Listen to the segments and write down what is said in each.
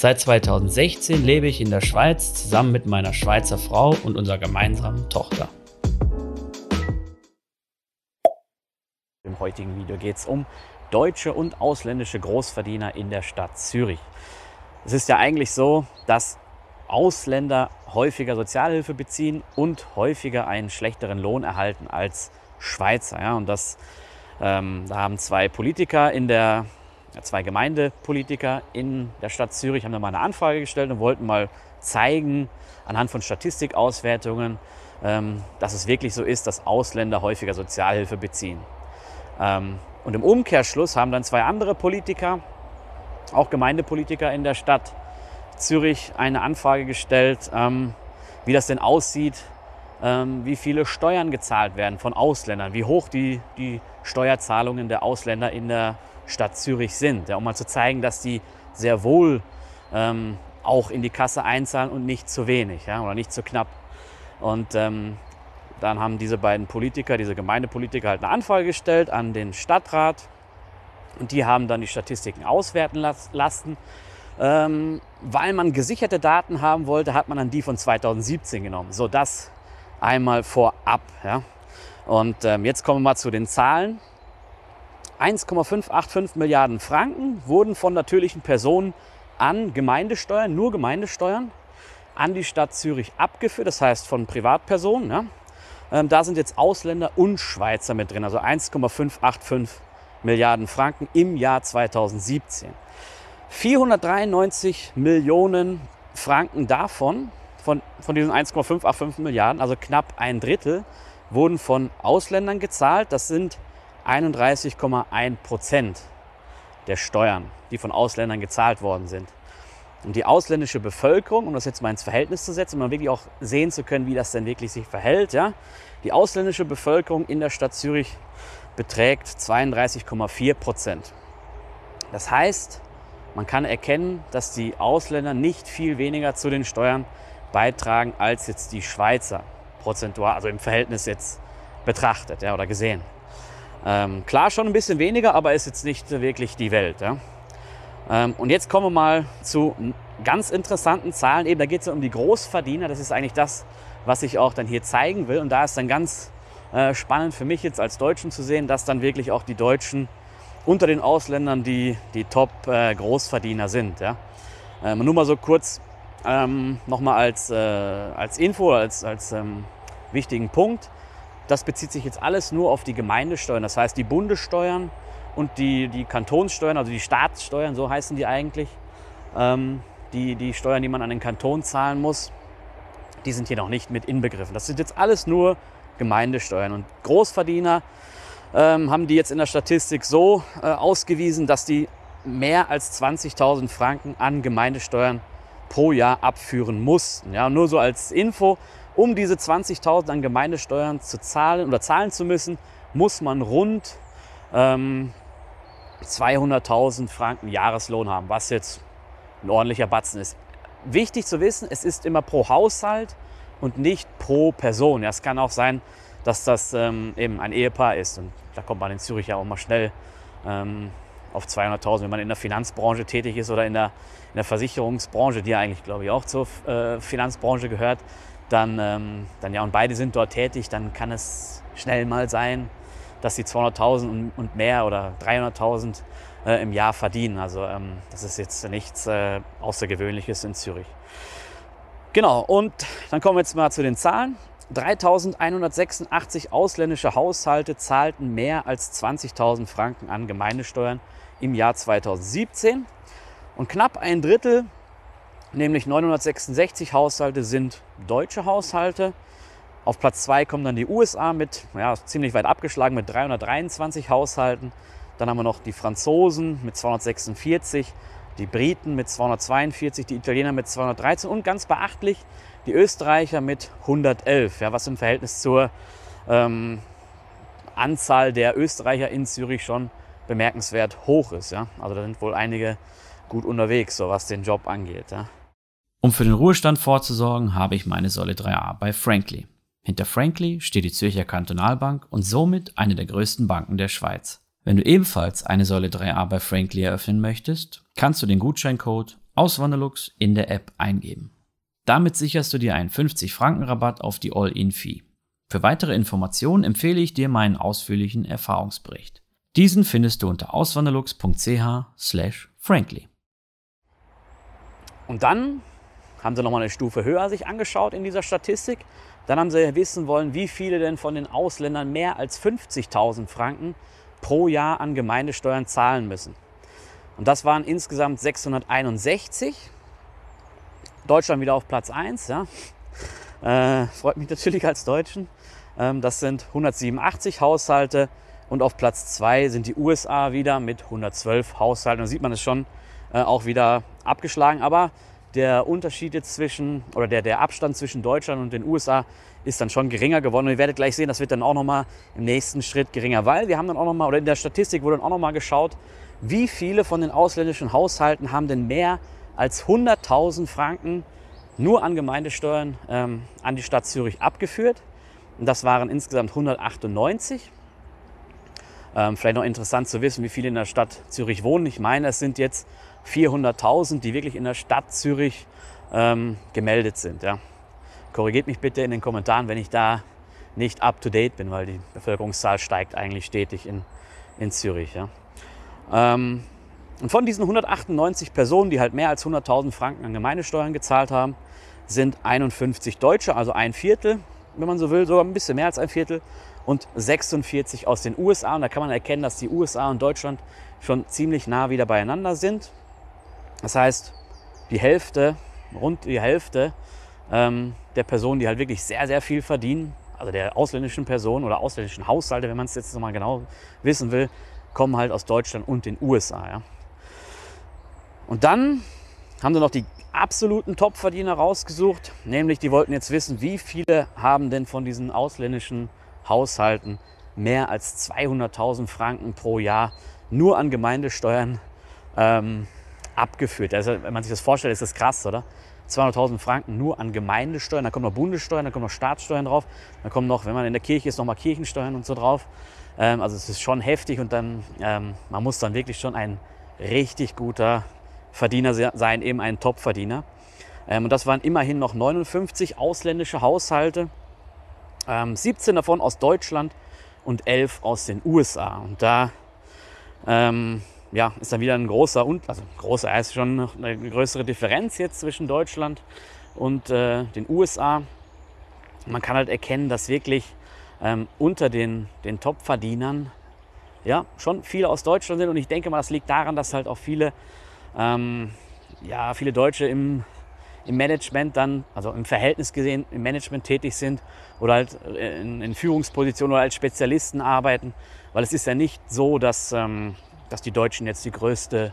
Seit 2016 lebe ich in der Schweiz zusammen mit meiner Schweizer Frau und unserer gemeinsamen Tochter. Im heutigen Video geht es um deutsche und ausländische Großverdiener in der Stadt Zürich. Es ist ja eigentlich so, dass Ausländer häufiger Sozialhilfe beziehen und häufiger einen schlechteren Lohn erhalten als Schweizer. Ja? Und das ähm, da haben zwei Politiker in der, zwei Gemeindepolitiker in der Stadt Zürich haben da mal eine Anfrage gestellt und wollten mal zeigen, anhand von Statistikauswertungen, ähm, dass es wirklich so ist, dass Ausländer häufiger Sozialhilfe beziehen. Ähm, und im Umkehrschluss haben dann zwei andere Politiker, auch Gemeindepolitiker in der Stadt Zürich, eine Anfrage gestellt, ähm, wie das denn aussieht wie viele Steuern gezahlt werden von Ausländern, wie hoch die, die Steuerzahlungen der Ausländer in der Stadt Zürich sind, ja, um mal zu zeigen, dass die sehr wohl ähm, auch in die Kasse einzahlen und nicht zu wenig ja, oder nicht zu knapp. Und ähm, dann haben diese beiden Politiker, diese Gemeindepolitiker halt eine Anfrage gestellt an den Stadtrat und die haben dann die Statistiken auswerten lassen. Ähm, weil man gesicherte Daten haben wollte, hat man dann die von 2017 genommen, sodass einmal vorab. Ja. Und ähm, jetzt kommen wir mal zu den Zahlen. 1,585 Milliarden Franken wurden von natürlichen Personen an Gemeindesteuern, nur Gemeindesteuern, an die Stadt Zürich abgeführt, das heißt von Privatpersonen. Ja. Ähm, da sind jetzt Ausländer und Schweizer mit drin, also 1,585 Milliarden Franken im Jahr 2017. 493 Millionen Franken davon von, von diesen 1,585 Milliarden, also knapp ein Drittel, wurden von Ausländern gezahlt. Das sind 31,1 Prozent der Steuern, die von Ausländern gezahlt worden sind. Und die ausländische Bevölkerung, um das jetzt mal ins Verhältnis zu setzen, um mal wirklich auch sehen zu können, wie das denn wirklich sich verhält, ja, die ausländische Bevölkerung in der Stadt Zürich beträgt 32,4 Prozent. Das heißt, man kann erkennen, dass die Ausländer nicht viel weniger zu den Steuern beitragen als jetzt die Schweizer prozentual, also im Verhältnis jetzt betrachtet ja, oder gesehen. Ähm, klar schon ein bisschen weniger, aber ist jetzt nicht wirklich die Welt. Ja. Ähm, und jetzt kommen wir mal zu ganz interessanten Zahlen. Eben, da geht es ja um die Großverdiener. Das ist eigentlich das, was ich auch dann hier zeigen will. Und da ist dann ganz äh, spannend für mich jetzt als Deutschen zu sehen, dass dann wirklich auch die Deutschen unter den Ausländern die, die Top-Großverdiener äh, sind. Ja. Ähm, nur mal so kurz ähm, Nochmal als, äh, als Info, als, als ähm, wichtigen Punkt. Das bezieht sich jetzt alles nur auf die Gemeindesteuern. Das heißt, die Bundessteuern und die, die Kantonssteuern, also die Staatssteuern, so heißen die eigentlich. Ähm, die, die Steuern, die man an den Kanton zahlen muss, die sind hier noch nicht mit inbegriffen. Das sind jetzt alles nur Gemeindesteuern. Und Großverdiener ähm, haben die jetzt in der Statistik so äh, ausgewiesen, dass die mehr als 20.000 Franken an Gemeindesteuern pro Jahr abführen mussten. Ja, nur so als Info, um diese 20.000 an Gemeindesteuern zu zahlen oder zahlen zu müssen, muss man rund ähm, 200.000 Franken Jahreslohn haben, was jetzt ein ordentlicher Batzen ist. Wichtig zu wissen, es ist immer pro Haushalt und nicht pro Person. Ja, es kann auch sein, dass das ähm, eben ein Ehepaar ist. Und da kommt man in Zürich ja auch mal schnell ähm, auf 200.000, wenn man in der Finanzbranche tätig ist oder in der, in der Versicherungsbranche, die ja eigentlich, glaube ich, auch zur äh, Finanzbranche gehört, dann, ähm, dann ja, und beide sind dort tätig, dann kann es schnell mal sein, dass sie 200.000 und, mehr oder 300.000 äh, im Jahr verdienen. Also ähm, das ist jetzt nichts äh, Außergewöhnliches in Zürich. Genau, und dann kommen wir jetzt mal zu den Zahlen. 3186 ausländische Haushalte zahlten mehr als 20.000 Franken an Gemeindesteuern im Jahr 2017 und knapp ein Drittel, nämlich 966 Haushalte, sind deutsche Haushalte. Auf Platz 2 kommen dann die USA mit ja, ziemlich weit abgeschlagen mit 323 Haushalten. Dann haben wir noch die Franzosen mit 246, die Briten mit 242, die Italiener mit 213 und ganz beachtlich die Österreicher mit 111, ja, was im Verhältnis zur ähm, Anzahl der Österreicher in Zürich schon bemerkenswert hoch ist. Ja. Also da sind wohl einige gut unterwegs, so was den Job angeht. Ja. Um für den Ruhestand vorzusorgen, habe ich meine Säule 3a bei Frankly. Hinter Frankly steht die Zürcher Kantonalbank und somit eine der größten Banken der Schweiz. Wenn du ebenfalls eine Säule 3a bei Frankly eröffnen möchtest, kannst du den Gutscheincode Auswanderlux in der App eingeben. Damit sicherst du dir einen 50 Franken Rabatt auf die All-In-Fee. Für weitere Informationen empfehle ich dir meinen ausführlichen Erfahrungsbericht. Diesen findest du unter auswanderlux.ch/frankly. Und dann haben sie nochmal eine Stufe höher sich angeschaut in dieser Statistik. Dann haben sie wissen wollen, wie viele denn von den Ausländern mehr als 50.000 Franken pro Jahr an Gemeindesteuern zahlen müssen. Und das waren insgesamt 661. Deutschland wieder auf Platz 1. Ja. Äh, freut mich natürlich als Deutschen. Ähm, das sind 187 Haushalte. Und auf Platz 2 sind die USA wieder mit 112 Haushalten. Da sieht man es schon äh, auch wieder abgeschlagen. Aber der Unterschied zwischen oder der, der Abstand zwischen Deutschland und den USA ist dann schon geringer geworden. Und ihr werdet gleich sehen, das wird dann auch nochmal im nächsten Schritt geringer, weil wir haben dann auch nochmal, oder in der Statistik wurde dann auch nochmal geschaut, wie viele von den ausländischen Haushalten haben denn mehr als 100.000 Franken nur an Gemeindesteuern ähm, an die Stadt Zürich abgeführt. Und das waren insgesamt 198. Ähm, vielleicht noch interessant zu wissen, wie viele in der Stadt Zürich wohnen. Ich meine, es sind jetzt 400.000, die wirklich in der Stadt Zürich ähm, gemeldet sind. Ja. Korrigiert mich bitte in den Kommentaren, wenn ich da nicht up to date bin, weil die Bevölkerungszahl steigt eigentlich stetig in, in Zürich. Ja. Ähm, und von diesen 198 Personen, die halt mehr als 100.000 Franken an Gemeindesteuern gezahlt haben, sind 51 Deutsche, also ein Viertel, wenn man so will, sogar ein bisschen mehr als ein Viertel, und 46 aus den USA. Und da kann man erkennen, dass die USA und Deutschland schon ziemlich nah wieder beieinander sind. Das heißt, die Hälfte, rund die Hälfte ähm, der Personen, die halt wirklich sehr, sehr viel verdienen, also der ausländischen Personen oder ausländischen Haushalte, wenn man es jetzt nochmal genau wissen will, kommen halt aus Deutschland und den USA. Ja. Und dann haben sie noch die absoluten Topverdiener rausgesucht, nämlich die wollten jetzt wissen, wie viele haben denn von diesen ausländischen Haushalten mehr als 200.000 Franken pro Jahr nur an Gemeindesteuern ähm, abgeführt. Also, wenn man sich das vorstellt, ist das krass, oder? 200.000 Franken nur an Gemeindesteuern, da kommen noch Bundessteuern, da kommen noch Staatssteuern drauf, da kommen noch, wenn man in der Kirche ist, noch mal Kirchensteuern und so drauf. Ähm, also es ist schon heftig und dann, ähm, man muss dann wirklich schon ein richtig guter Verdiener sein, eben ein Top-Verdiener. Ähm, und das waren immerhin noch 59 ausländische Haushalte, 17 ähm, davon aus Deutschland und 11 aus den USA. Und da ähm, ja, ist dann wieder ein großer, also großer ist schon eine größere Differenz jetzt zwischen Deutschland und äh, den USA. Man kann halt erkennen, dass wirklich ähm, unter den, den Top-Verdienern ja, schon viele aus Deutschland sind. Und ich denke mal, das liegt daran, dass halt auch viele, ähm, ja, viele Deutsche im, im Management dann, also im Verhältnis gesehen, im Management tätig sind oder halt in, in Führungspositionen oder als Spezialisten arbeiten. Weil es ist ja nicht so, dass, ähm, dass die Deutschen jetzt die größte,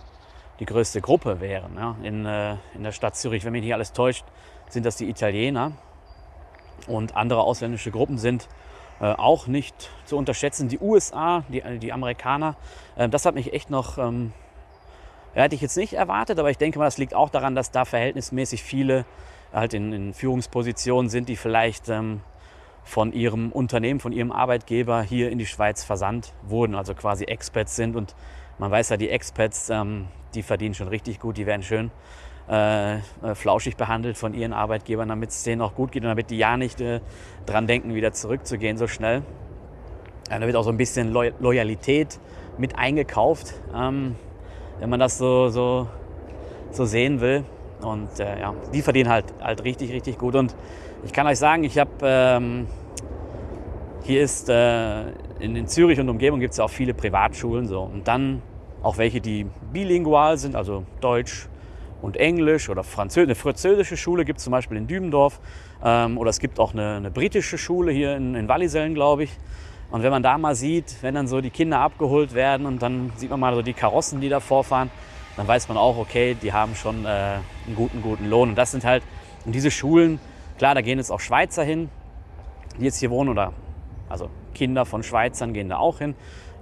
die größte Gruppe wären. Ja? In, äh, in der Stadt Zürich, wenn mich nicht alles täuscht, sind das die Italiener. Und andere ausländische Gruppen sind äh, auch nicht zu unterschätzen. Die USA, die, die Amerikaner, äh, das hat mich echt noch, ähm, hätte ich jetzt nicht erwartet, aber ich denke mal, das liegt auch daran, dass da verhältnismäßig viele halt in, in Führungspositionen sind, die vielleicht ähm, von ihrem Unternehmen, von ihrem Arbeitgeber hier in die Schweiz versandt wurden, also quasi Expats sind und man weiß ja, die Expats, ähm, die verdienen schon richtig gut, die werden schön äh, äh flauschig behandelt von ihren Arbeitgebern, damit es denen auch gut geht und damit die ja nicht äh, dran denken, wieder zurückzugehen so schnell. Ja, da wird auch so ein bisschen Loy Loyalität mit eingekauft, ähm, wenn man das so, so, so sehen will. Und äh, ja, die verdienen halt, halt richtig, richtig gut. Und ich kann euch sagen, ich habe ähm, hier ist äh, in, in, Zürich und Umgebung gibt es ja auch viele Privatschulen so und dann auch welche, die bilingual sind, also Deutsch und Englisch oder Französ eine französische Schule gibt es zum Beispiel in Dübendorf ähm, oder es gibt auch eine, eine britische Schule hier in, in Wallisellen, glaube ich. Und wenn man da mal sieht, wenn dann so die Kinder abgeholt werden und dann sieht man mal so die Karossen, die da vorfahren, dann weiß man auch, okay, die haben schon äh, einen guten, guten Lohn. Und das sind halt, und diese Schulen, klar, da gehen jetzt auch Schweizer hin, die jetzt hier wohnen oder also Kinder von Schweizern gehen da auch hin.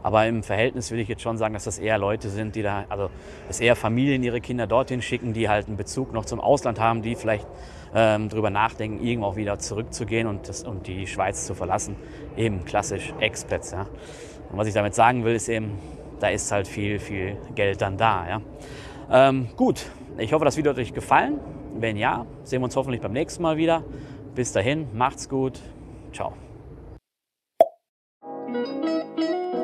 Aber im Verhältnis will ich jetzt schon sagen, dass das eher Leute sind, die da, also dass eher Familien ihre Kinder dorthin schicken, die halt einen Bezug noch zum Ausland haben, die vielleicht ähm, darüber nachdenken, irgendwo auch wieder zurückzugehen und, das, und die Schweiz zu verlassen. Eben klassisch Expats. Ja. Und was ich damit sagen will, ist eben, da ist halt viel, viel Geld dann da. Ja. Ähm, gut, ich hoffe, das Video hat euch gefallen. Wenn ja, sehen wir uns hoffentlich beim nächsten Mal wieder. Bis dahin, macht's gut. Ciao.